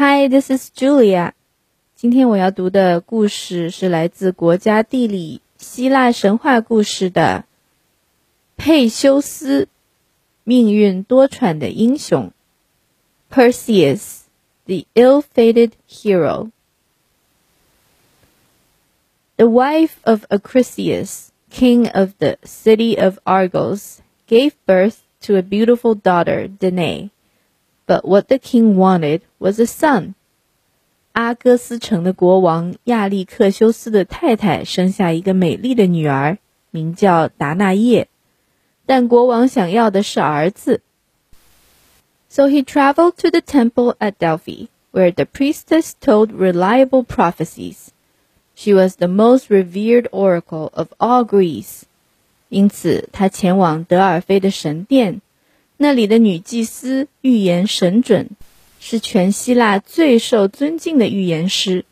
Hi, this is Julia. 今天我要读的故事是来自国家地理希腊神话故事的佩修斯，命运多舛的英雄。Perseus, the ill-fated hero. The wife of Acrisius, king of the city of Argos, gave birth to a beautiful daughter, Danae. But what the king wanted was a son. 阿哥斯城的国王亚历克修斯的太太生下一个美丽的女儿，名叫达那叶，但国王想要的是儿子。So he traveled to the temple at Delphi, where the priestess told reliable prophecies. She was the most revered oracle of all Greece. 因此，他前往德尔菲的神殿。 那里的女祭司预言神准，是全希腊最受尊敬的预言师。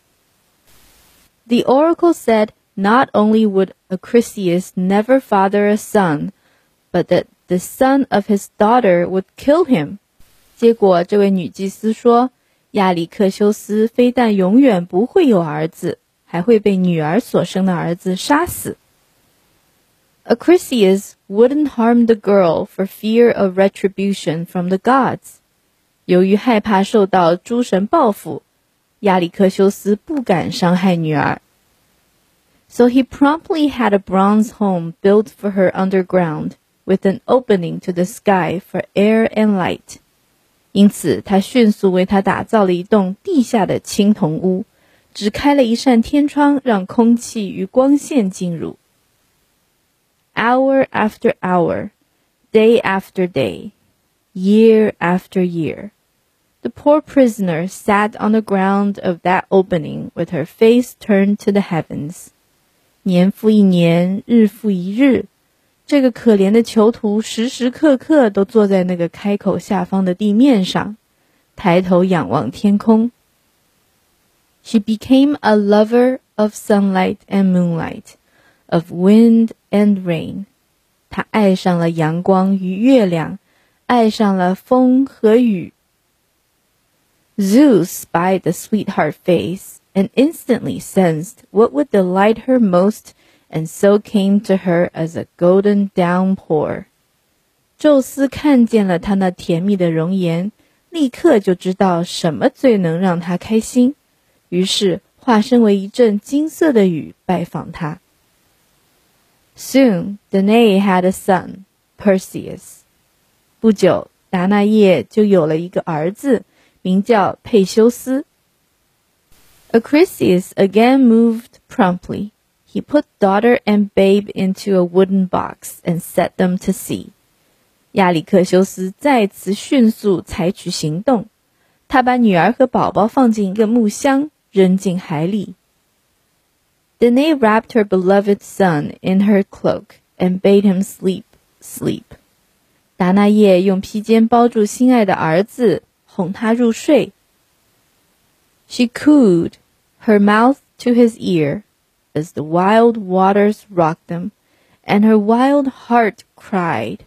The oracle said not only would Acrisius never father a son, but that the son of his daughter would kill him. 结果，这位女祭司说，亚里克修斯非但永远不会有儿子，还会被女儿所生的儿子杀死。Acrisius wouldn't harm the girl for fear of retribution from the gods. 由于害怕受到诸神报复，亚里克修斯不敢伤害女儿。So he promptly had a bronze home built for her underground, with an opening to the sky for air and light. 因此，他迅速为她打造了一栋地下的青铜屋，只开了一扇天窗，让空气与光线进入。 hour after hour, day after day, year after year. The poor prisoner sat on the ground of that opening with her face turned to the heavens. 年复一年，日复一日，这个可怜的囚徒时时刻刻都坐在那个开口下方的地面上，抬头仰望天空。She became a lover of sunlight and moonlight, of wind and rain。他爱上了阳光与月亮，爱上了风和雨。Zeus spied the sweetheart face and instantly sensed what would delight her most, and so came to her as a golden downpour. 宙斯看见了她那甜蜜的容颜，立刻就知道什么最能让她开心，于是化身为一阵金色的雨拜访她。Soon, Danae had a son, Perseus. 不久，达那叶就有了一个儿子，名叫佩修斯。Acrisius again moved promptly. He put daughter and babe into a wooden box and set them to sea. 亚里克修斯再次迅速采取行动，他把女儿和宝宝放进一个木箱，扔进海里。Danae wrapped her beloved son in her cloak and bade him sleep, sleep. 达那叶用披肩包住心爱的儿子，哄他入睡。She cooed, her mouth to his ear, as the wild waters rocked them, and her wild heart cried.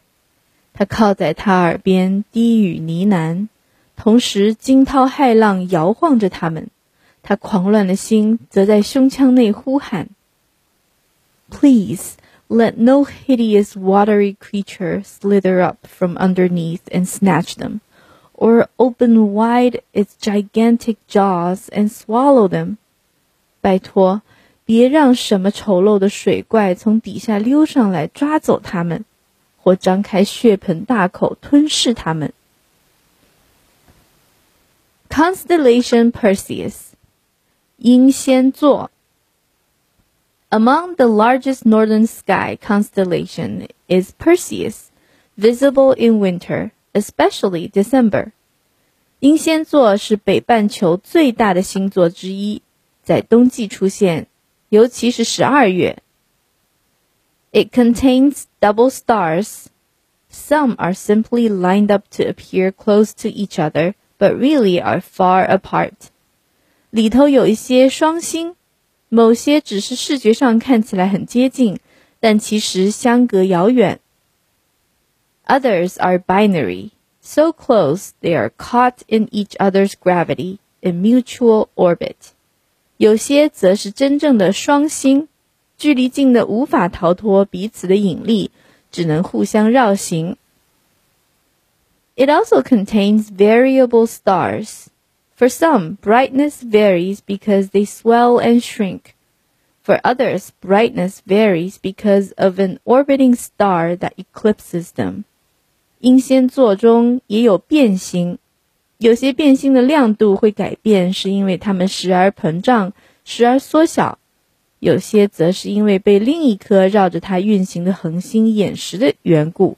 她靠在他耳边低语呢喃，同时惊涛骇浪摇晃着他们。 他狂乱的心则在胸腔内呼喊：“Please let no hideous watery creature slither up from underneath and snatch them, or open wide its gigantic jaws and swallow them。”拜托，别让什么丑陋的水怪从底下溜上来抓走它们，或张开血盆大口吞噬它们。Constellation Perseus 英仙座 Among the largest northern sky constellation is Perseus, visible in winter, especially December. 英仙座是北半球最大的星座之一，在冬季出现，尤其是十二月。It contains double stars. Some are simply lined up to appear close to each other, but really are far apart. 里头有一些双星，某些只是视觉上看起来很接近，但其实相隔遥远。Others are binary, so close they are caught in each other's gravity in mutual orbit，有些则是真正的双星，距离近的无法逃脱彼此的引力，只能互相绕行。It also contains variable stars. For some, brightness varies because they swell and shrink. For others, brightness varies because of an orbiting star that eclipses them. 英仙座中也有变星，有些变星的亮度会改变，是因为它们时而膨胀，时而缩小；有些则是因为被另一颗绕着它运行的恒星掩饰的缘故。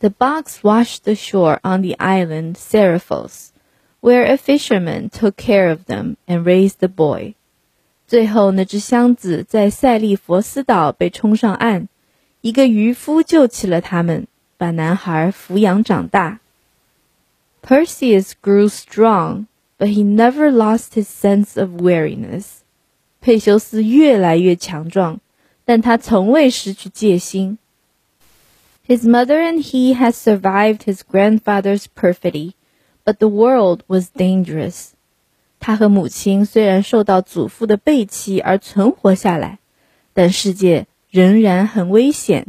The box washed ashore on the island Seriphos, where a fisherman took care of them and raised the boy. 最后，那只箱子在塞利佛斯岛被冲上岸，一个渔夫救起了他们，把男孩抚养长大。Perseus grew strong, but he never lost his sense of weariness. 佩修斯越来越强壮，但他从未失去戒心。 his mother and he had survived his grandfather's perfidy, but the world was dangerous. 他和母亲虽然受到祖父的背弃而存活下来，但世界仍然很危险。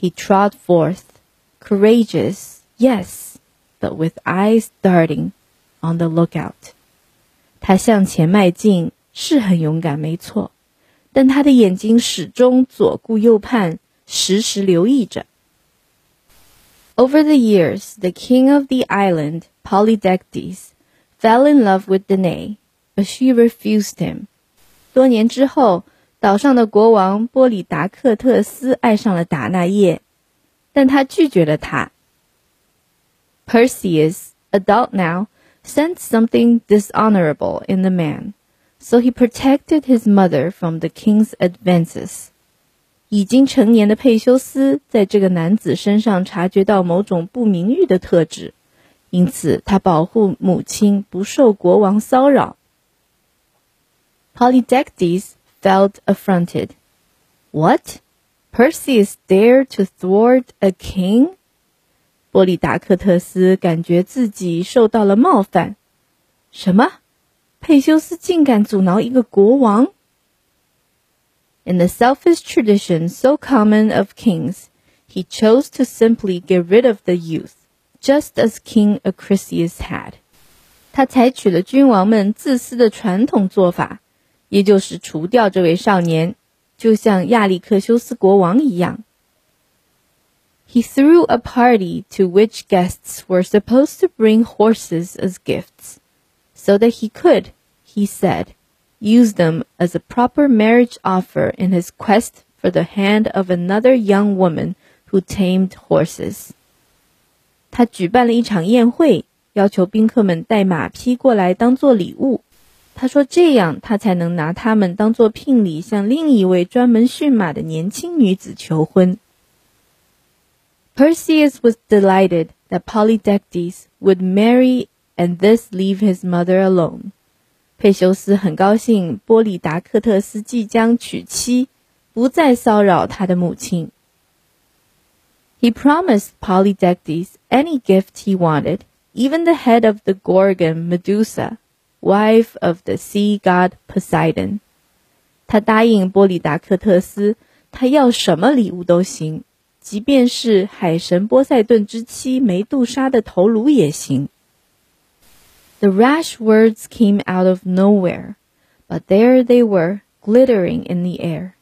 He trod forth, courageous, yes, but with eyes darting, on the lookout. 他向前迈进，是很勇敢，没错，但他的眼睛始终左顾右盼。 时时留意着。Over the years, the king of the island, Polydectes, fell in love with Danae, but she refused him. 多年之后，岛上的国王波里达克特斯爱上了达那叶，但他拒绝了她。Perseus, adult now, sensed something dishonorable in the man, so he protected his mother from the king's advances. 已经成年的佩修斯在这个男子身上察觉到某种不名誉的特质，因此他保护母亲不受国王骚扰。Polydectes felt affronted. What? Perseus dared to thwart a king? 波利达克特斯感觉自己受到了冒犯。什么？佩修斯竟敢阻挠一个国王 ？in the selfish tradition so common of kings, he chose to simply get rid of the youth, just as King Acrisius had. 他采取了君王们自私的传统做法，也就是除掉这位少年，就像亚历克修斯国王一样。He threw a party to which guests were supposed to bring horses as gifts, so that he could, he said, use them as a proper marriage offer in his quest for the hand of another young woman who tamed horses. 他举办了一场宴会，要求宾客们带马匹过来当做礼物。他说这样他才能拿他们当做聘礼，向另一位专门驯马的年轻女子求婚。Perseus was delighted that Polydectes would marry and thus leave his mother alone. 佩修斯很高兴，波利达克特斯即将娶妻，不再骚扰他的母亲。He promised Polydectes any gift he wanted, even the head of the Gorgon Medusa, wife of the sea god Poseidon. 他答应波利达克特斯，他要什么礼物都行，即便是海神波塞顿之妻梅杜莎的头颅也行。the rash words came out of nowhere, but there they were, glittering in the air,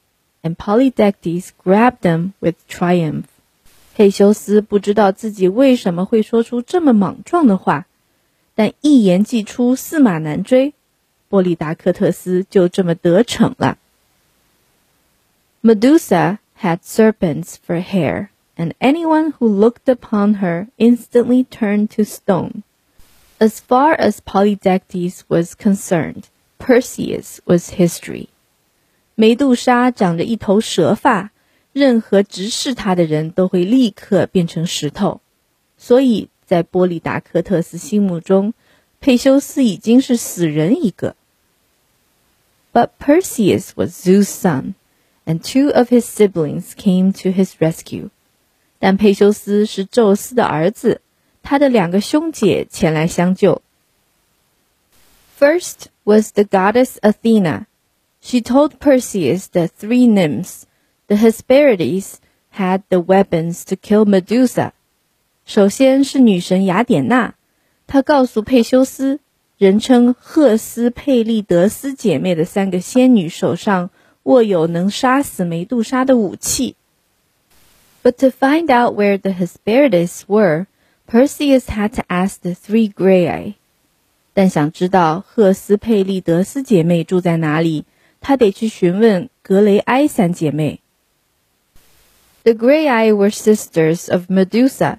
and Polydectes grabbed them with triumph. 佩修斯不知道自己为什么会说出这么莽撞的话，但一言既出，驷马难追。波利达克特斯就这么得逞了。Medusa had serpents for hair, and anyone who looked upon her instantly turned to stone. As far as Polydectes was concerned, Perseus was history. 梅杜莎长着一头蛇发，任何直视她的人都会立刻变成石头。所以在波利达克特斯心目中，佩修斯已经是死人一个。But Perseus was Zeus' son, and two of his siblings came to his rescue. 但佩修斯是宙斯的儿子。 他的两个兄姐前来相救。First was the goddess Athena. She told Perseus that three nymphs, the Hesperides, had the weapons to kill Medusa. 首先是女神雅典娜，她告诉佩修斯，人称赫斯佩利德斯姐妹的三个仙女手上握有能杀死梅杜莎的武器。But to find out where the Hesperides were, Perseus had to ask the three Graeae. 但想知道赫斯佩利德斯姐妹住在哪里，他得去询问格雷埃三姐妹。The Graeae were sisters of Medusa.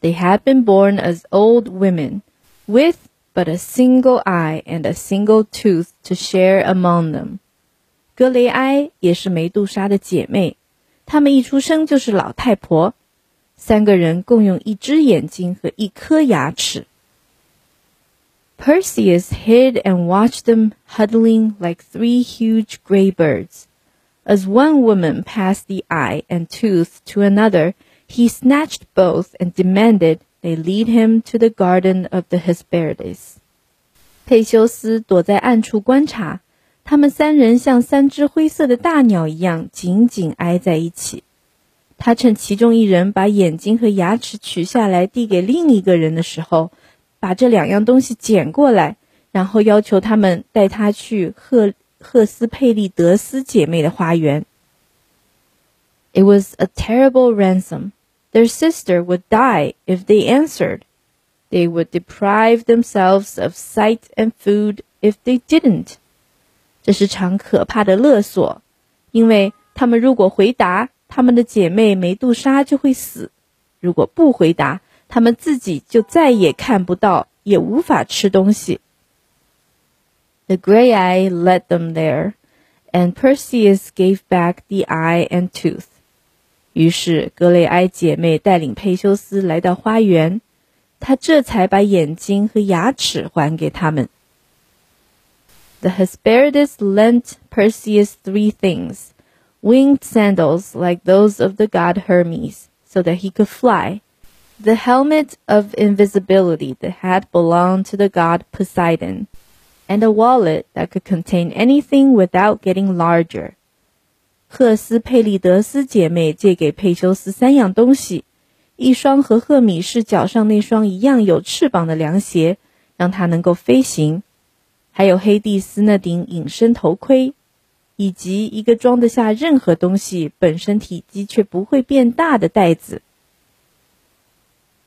They had been born as old women, with but a single eye and a single tooth to share among them. 格雷埃也是梅杜莎的姐妹，她们一出生就是老太婆， 三个人共用一只眼睛和一颗牙齿。Perseus hid and watched them huddling like three huge gray birds. As one woman passed the eye and tooth to another, he snatched both and demanded they lead him to the garden of the Hesperides. 佩修斯躲在暗处观察，他们三人像三只灰色的大鸟一样紧紧挨在一起。 他趁其中一人把眼睛和牙齿取下来递给另一个人的时候，把这两样东西捡过来，然后要求他们带他去赫赫斯佩利德斯姐妹的花园。It was a terrible ransom. Their sister would die if they answered. They would deprive themselves of sight and food if they didn't. 这是场可怕的勒索，因为他们如果回答，他们的姐妹梅杜莎就会死。如果不回答，他们自己就再也看不到，也无法吃东西。The Graiae led them there, and Perseus gave back the eye and tooth. 于是格雷埃姐妹带领佩修斯来到花园，他这才把眼睛和牙齿还给他们。The Hesperides lent Perseus three things winged sandals like those of the god Hermes, so that he could fly the helmet of invisibility that had belonged to the god Poseidon, and a wallet that could contain anything without getting larger. 赫斯佩利德斯姐妹借给佩修斯三样东西：一双和赫米士脚上那双一样有翅膀的凉鞋，让他能够飞行；还有黑蒂斯那顶隐身头盔， 以及一个装得下任何东西、本身体积却不会变大的袋子。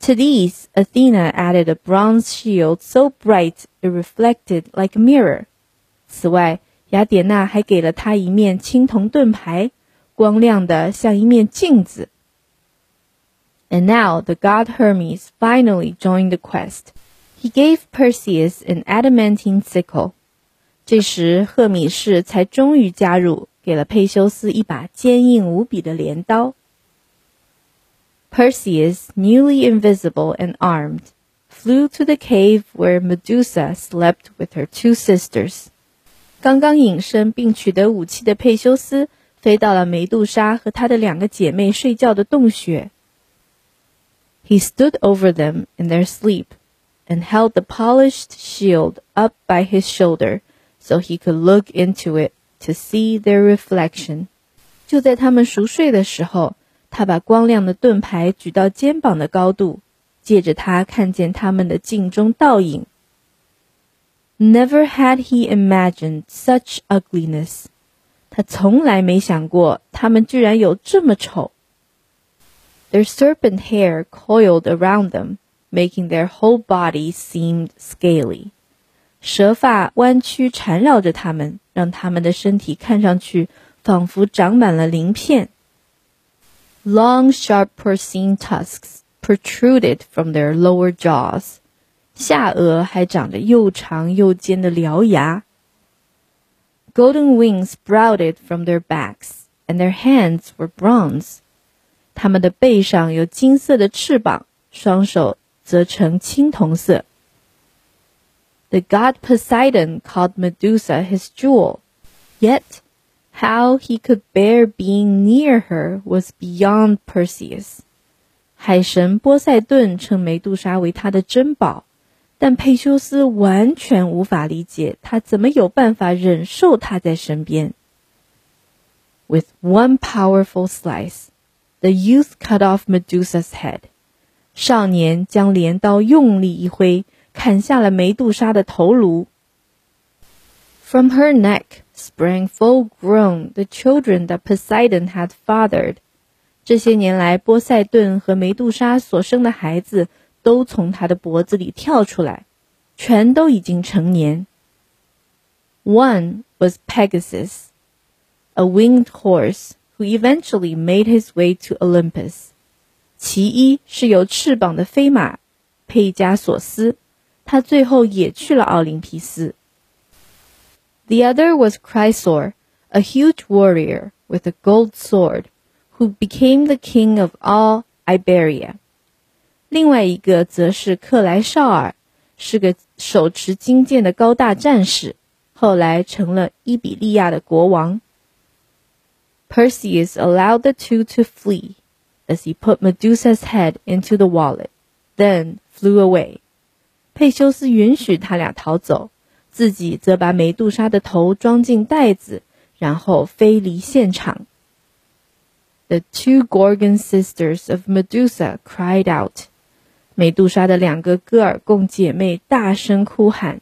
to these, Athena added a bronze shield so bright it reflected like a mirror. 此外，雅典娜还给了他一面青铜盾牌，光亮的像一面镜子。And now the god Hermes finally joined the quest. He gave Perseus an adamantine sickle. 这时，赫米士才终于加入，给了佩修斯一把坚硬无比的镰刀。Perseus, newly invisible and armed, flew to the cave where Medusa slept with her two sisters. 刚刚隐身并取得武器的佩修斯飞到了梅杜莎和她的两个姐妹睡觉的洞穴。He stood over them in their sleep and held the polished shield up by his shoulder so he could look into it to see their reflection. 就在他们熟睡的时候，他把光亮的盾牌举到肩膀的高度，借着它看见他们的镜中倒影。Never had he imagined such ugliness。他从来没想过他们居然有这么丑。Their serpent hair coiled around them, making their whole body seem scaly。 蛇发弯曲缠绕着他们，让他们的身体看上去仿佛长满了鳞片。Long, sharp porcine tusks protruded from their lower jaws. 下颚还长着又长又尖的獠牙。Golden wings sprouted from their backs, and their hands were bronze. 它们的背上有金色的翅膀，双手则呈青铜色。The god Poseidon called Medusa his jewel, yet how he could bear being near her was beyond Perseus. 海神波塞顿称梅杜莎为他的珍宝，但佩修斯完全无法理解他怎么有办法忍受她在身边。With one powerful slice, the youth cut off Medusa's head. 少年将镰刀用力一挥， 砍下了梅杜莎的头颅。From her neck sprang full-grown the children that Poseidon had fathered. 这些年来，波塞顿和梅杜莎所生的孩子都从他的脖子里跳出来，全都已经成年。One was Pegasus, a winged horse who eventually made his way to Olympus. 其一是有翅膀的飞马佩加索斯， 他最后也去了奥林匹斯。The other was Chrysaor, a huge warrior with a gold sword, who became the king of all Iberia. 另外一个则是克莱绍尔，是个手持金剑的高大战士，后来成了伊比利亚的国王。Perseus allowed the two to flee, as he put Medusa's head into the wallet, then flew away. 佩修斯允许他俩逃走。自己则把美杜莎的头装进袋子，然后飞离现场。The two Gorgon sisters of Medusa cried out. 美杜莎的两个戈尔贡姐妹大声哭喊。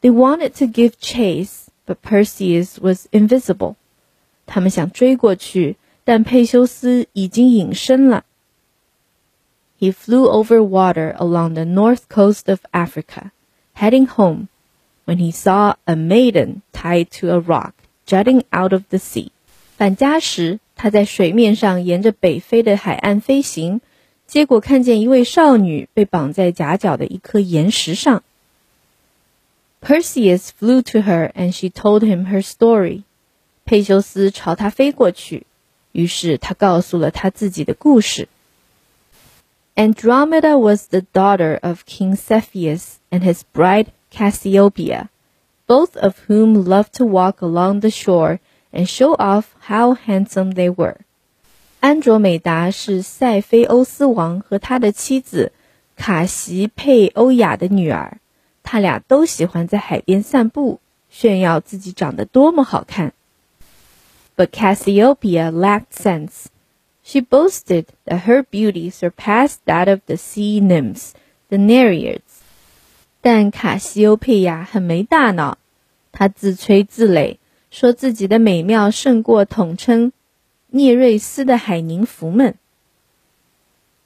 They wanted to give chase, but Perseus was invisible. 他们想追过去，但佩修斯已经隐身了。He flew over water along the north coast of Africa, heading home when he saw a maiden tied to a rock jutting out of the sea。返家时，他在水面上沿着北非的海岸飞行，结果看见一位少女被绑在夹角的一颗岩石上。Perseus flew to her and she told him her story。佩修斯朝她飞过去，于是他告诉了他自己的故事。 Andromeda was the daughter of King Cepheus and his bride Cassiopeia, both of whom loved to walk along the shore and show off how handsome they were. 安卓美达是塞菲欧斯王和他的妻子卡西佩欧雅的女儿，他俩都喜欢在海边散步，炫耀自己长得多么好看。But Cassiopeia lacked sense. She boasted that her beauty surpassed that of the sea nymphs, the Nereids. 但卡西欧佩亚很没大脑，她自吹自擂，说自己的美妙胜过统称聂瑞斯的海宁芙们。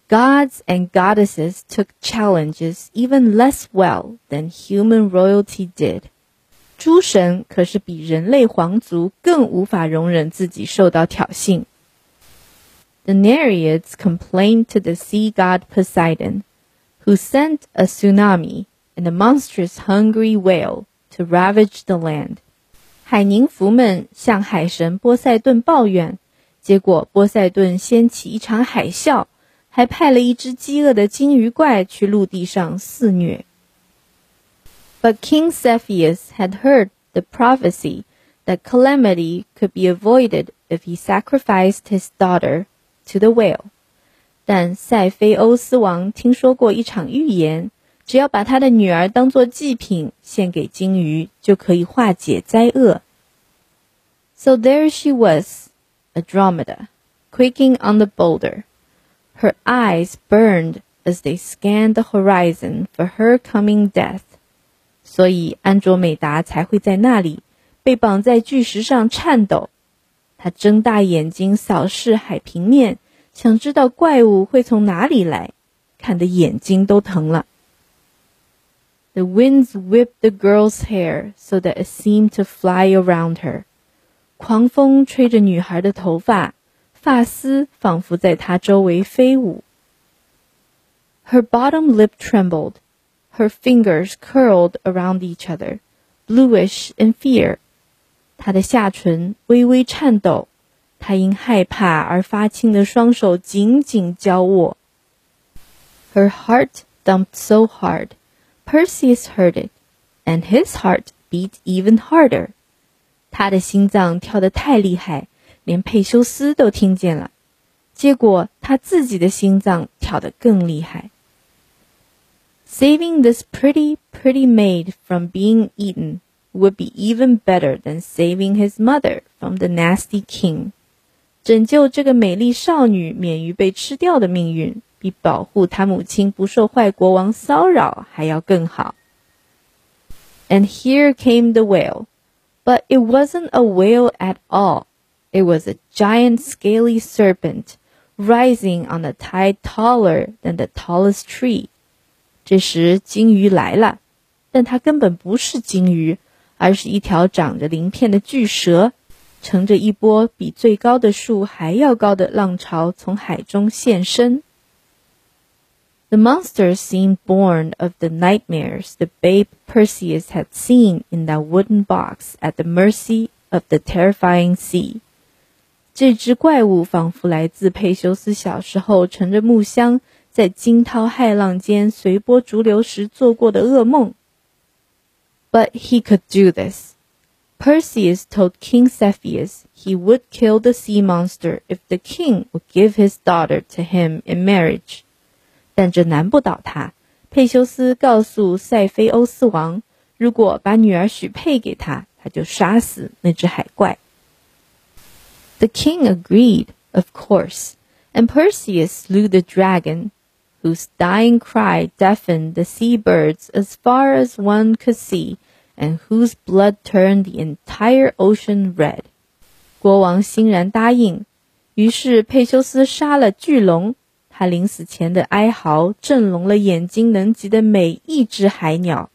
Gods and goddesses took challenges even less well than human royalty did。诸神可是比人类皇族更无法容忍自己受到挑衅。 The Nereids complained to the sea god Poseidon, who sent a tsunami and a monstrous hungry whale to ravage the land。海宁芙们向海神波塞顿抱怨，结果波塞顿掀起一场海啸，还派了一只饥饿的鲸鱼怪去陆地上肆虐。But King Cepheus had heard the prophecy that calamity could be avoided if he sacrificed his daughter to the whale。但塞菲欧斯王听说过一场预言。只要把他的女儿当做祭品献给鲸鱼，就可以化解灾厄。So there she was, Andromeda, quaking on the boulder. Her eyes burned as they scanned the horizon for her coming death. 所以安卓美达才会在那里被绑在巨石上颤抖。 她睁大眼睛扫视海平面，想知道怪物会从哪里来，看得眼睛都疼了。the winds whipped the girl's hair so that it seemed to fly around her. 狂风吹着女孩的头发，发丝仿佛在她周围飞舞。Her bottom lip trembled. Her fingers curled around each other, bluish in fear. 她的下唇微微颤抖，她因害怕而发青的双手紧紧交握。Her heart thumped so hard Perseus heard it, and his heart beat even harder. 他的心脏跳得太厉害，连佩修斯都听见了。 结果他自己的心脏跳得更厉害。Saving this pretty, pretty maid from being eaten would be even better than saving his mother from the nasty king. 拯救这个美丽少女免于被吃掉的命运，比保护她母亲不受坏国王骚扰还要更好。And here came the whale, but it wasn't a whale at all. It was a giant scaly serpent rising on a tide taller than the tallest tree. 这时鲸鱼来了，但它根本不是鲸鱼， 而是一条长着鳞片的巨蛇，乘着一波比最高的树还要高的浪潮从海中现身。The monster seemed born of the nightmares the babe Perseus had seen in that wooden box at the mercy of the terrifying sea. 这只怪物仿佛来自佩修斯小时候乘着木箱在惊涛骇浪间随波逐流时做过的噩梦。But he could do this. Perseus told King Cepheus he would kill the sea monster if the king would give his daughter to him in marriage. 但这难不倒他。佩修斯告诉塞菲欧斯王，如果把女儿许配给他，他就杀死那只海怪。The king agreed, of course, and Perseus slew the dragon, whose dying cry deafened the sea birds as far as one could see, and whose blood turned the entire ocean red. 国王欣然答应，于是佩修斯杀了巨龙。他临死前的哀嚎震聋了眼睛能及的每一只海鸟，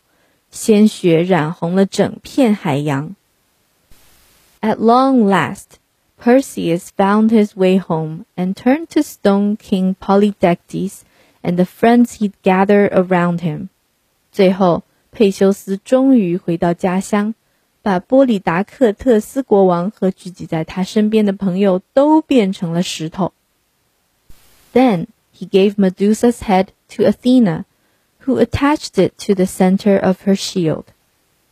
鲜血染红了整片海洋。At long last, Perseus found his way home and turned to stone King Polydectes and the friends he'd gathered around him. 最后，佩修斯终于回到家乡，把波里达克特斯国王和聚集在他身边的朋友都变成了石头。Then he gave Medusa's head to Athena, who attached it to the center of her shield.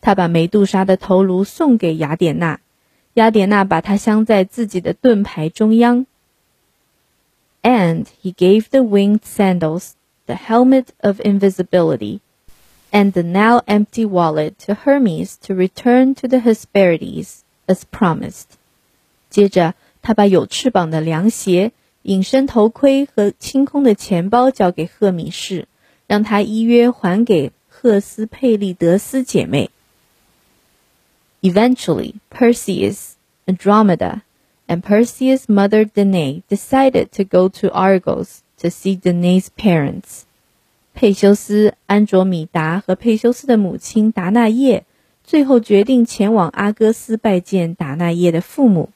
他把梅杜莎的头颅送给雅典娜，雅典娜把它镶在自己的盾牌中央。 And he gave the winged sandals, the helmet of invisibility, and the now empty wallet to Hermes to return to the Hesperides, as promised. 接着，他把有翅膀的凉鞋、隐身头盔和清空的钱包交给赫米士，让他依约还给赫斯佩利德斯姐妹。Eventually, Perseus, Andromeda, and Perseus' mother Danae decided to go to Argos to see Danae's parents. 佩修斯、安卓米达和佩修斯的母亲达那叶最后决定前往阿哥斯拜见达那叶的父母。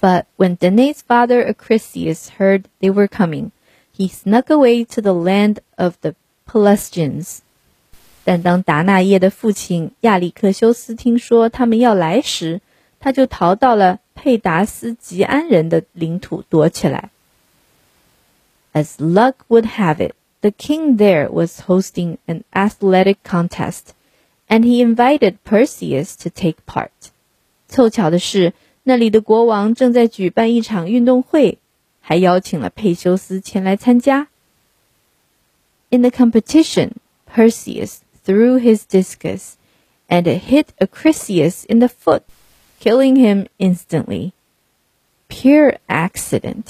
But when Danae's father Acrisius heard they were coming, he snuck away to the land of the Pelasgians. 但当达那叶的父亲亚历克修斯听说他们要来时， 他就逃到了佩达斯吉安人的领土躲起来。As luck would have it, the king there was hosting an athletic contest, and he invited Perseus to take part. 凑巧的是，那里的国王正在举办一场运动会，还邀请了佩修斯前来参加。In the competition, Perseus threw his discus, and it hit Acrisius in the foot, killing him instantly. Pure accident.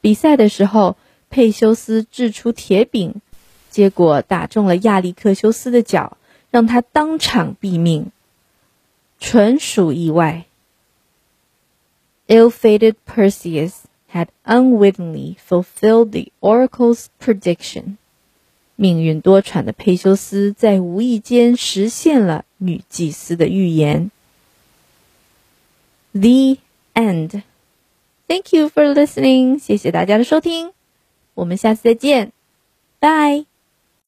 比赛的时候，佩修斯掷出铁饼，结果打中了亚历克修斯的脚，让他当场毙命，纯属意外。Ill-fated Perseus had unwittingly fulfilled the oracle's prediction. 命运多舛的佩修斯在无意间实现了女祭司的预言。 The end. Thank you for listening. 谢谢大家的收听。我们下次再见，拜。